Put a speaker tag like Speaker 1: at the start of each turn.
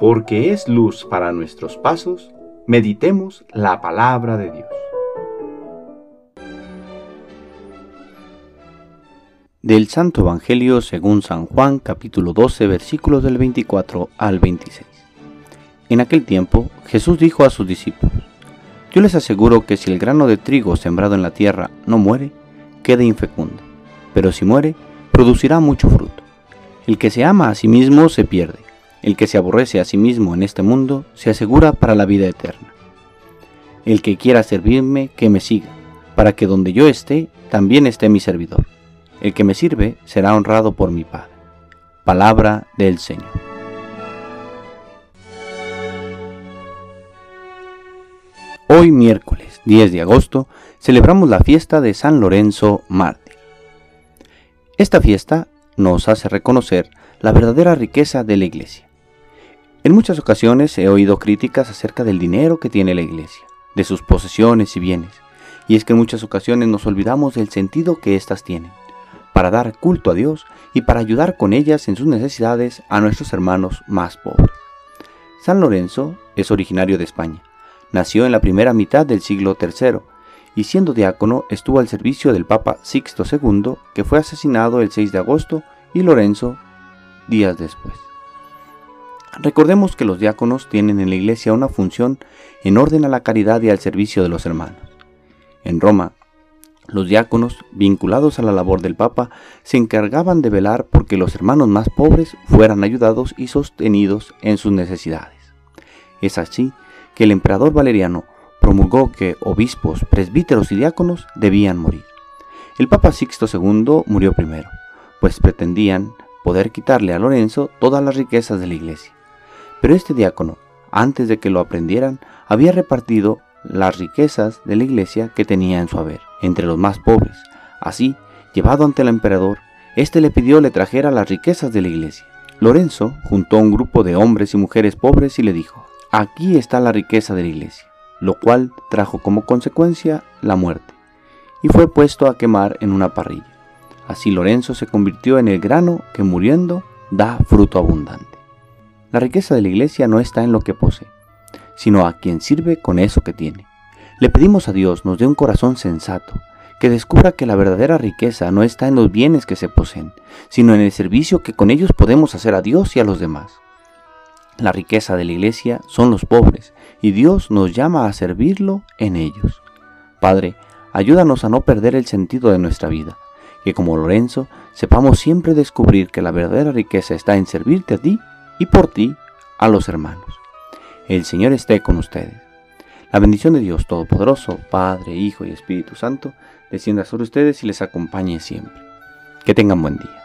Speaker 1: porque es luz para nuestros pasos, meditemos la palabra de Dios. Del Santo Evangelio según San Juan capítulo 12 versículos del 24 al 26. En aquel tiempo Jesús dijo a sus discípulos, Yo les aseguro que si el grano de trigo sembrado en la tierra no muere, queda infecundo, pero si muere, producirá mucho fruto. El que se ama a sí mismo se pierde, el que se aborrece a sí mismo en este mundo se asegura para la vida eterna. El que quiera servirme, que me siga, para que donde yo esté, también esté mi servidor. El que me sirve será honrado por mi Padre. Palabra del Señor. Hoy miércoles 10 de agosto celebramos la fiesta de San Lorenzo Mártir. Esta fiesta nos hace reconocer la verdadera riqueza de la Iglesia. En muchas ocasiones he oído críticas acerca del dinero que tiene la Iglesia, de sus posesiones y bienes, y es que en muchas ocasiones nos olvidamos del sentido que éstas tienen para dar culto a Dios y para ayudar con ellas en sus necesidades a nuestros hermanos más pobres. San Lorenzo es originario de España. Nació en la primera mitad del siglo III y siendo diácono estuvo al servicio del Papa Sixto II, que fue asesinado el 6 de agosto, y Lorenzo días después. Recordemos que los diáconos tienen en la iglesia una función en orden a la caridad y al servicio de los hermanos. En Roma, los diáconos, vinculados a la labor del Papa, se encargaban de velar porque los hermanos más pobres fueran ayudados y sostenidos en sus necesidades. Es así que el emperador Valeriano promulgó que obispos, presbíteros y diáconos debían morir. El Papa Sixto II murió primero, pues pretendían poder quitarle a Lorenzo todas las riquezas de la iglesia. Pero este diácono, antes de que lo aprendieran, había repartido las riquezas de la iglesia que tenía en su haber, entre los más pobres. Así, llevado ante el emperador, éste le pidió le trajera las riquezas de la iglesia. Lorenzo juntó a un grupo de hombres y mujeres pobres y le dijo, aquí está la riqueza de la iglesia, lo cual trajo como consecuencia la muerte, y fue puesto a quemar en una parrilla. Así Lorenzo se convirtió en el grano que muriendo da fruto abundante. La riqueza de la iglesia no está en lo que posee, sino a quien sirve con eso que tiene. Le pedimos a Dios nos dé un corazón sensato, que descubra que la verdadera riqueza no está en los bienes que se poseen, sino en el servicio que con ellos podemos hacer a Dios y a los demás. La riqueza de la iglesia son los pobres, y Dios nos llama a servirlo en ellos. Padre, ayúdanos a no perder el sentido de nuestra vida, que como Lorenzo sepamos siempre descubrir que la verdadera riqueza está en servirte a ti y por ti a los hermanos. El Señor esté con ustedes. La bendición de Dios Todopoderoso, Padre, Hijo y Espíritu Santo, descienda sobre ustedes y les acompañe siempre. Que tengan buen día.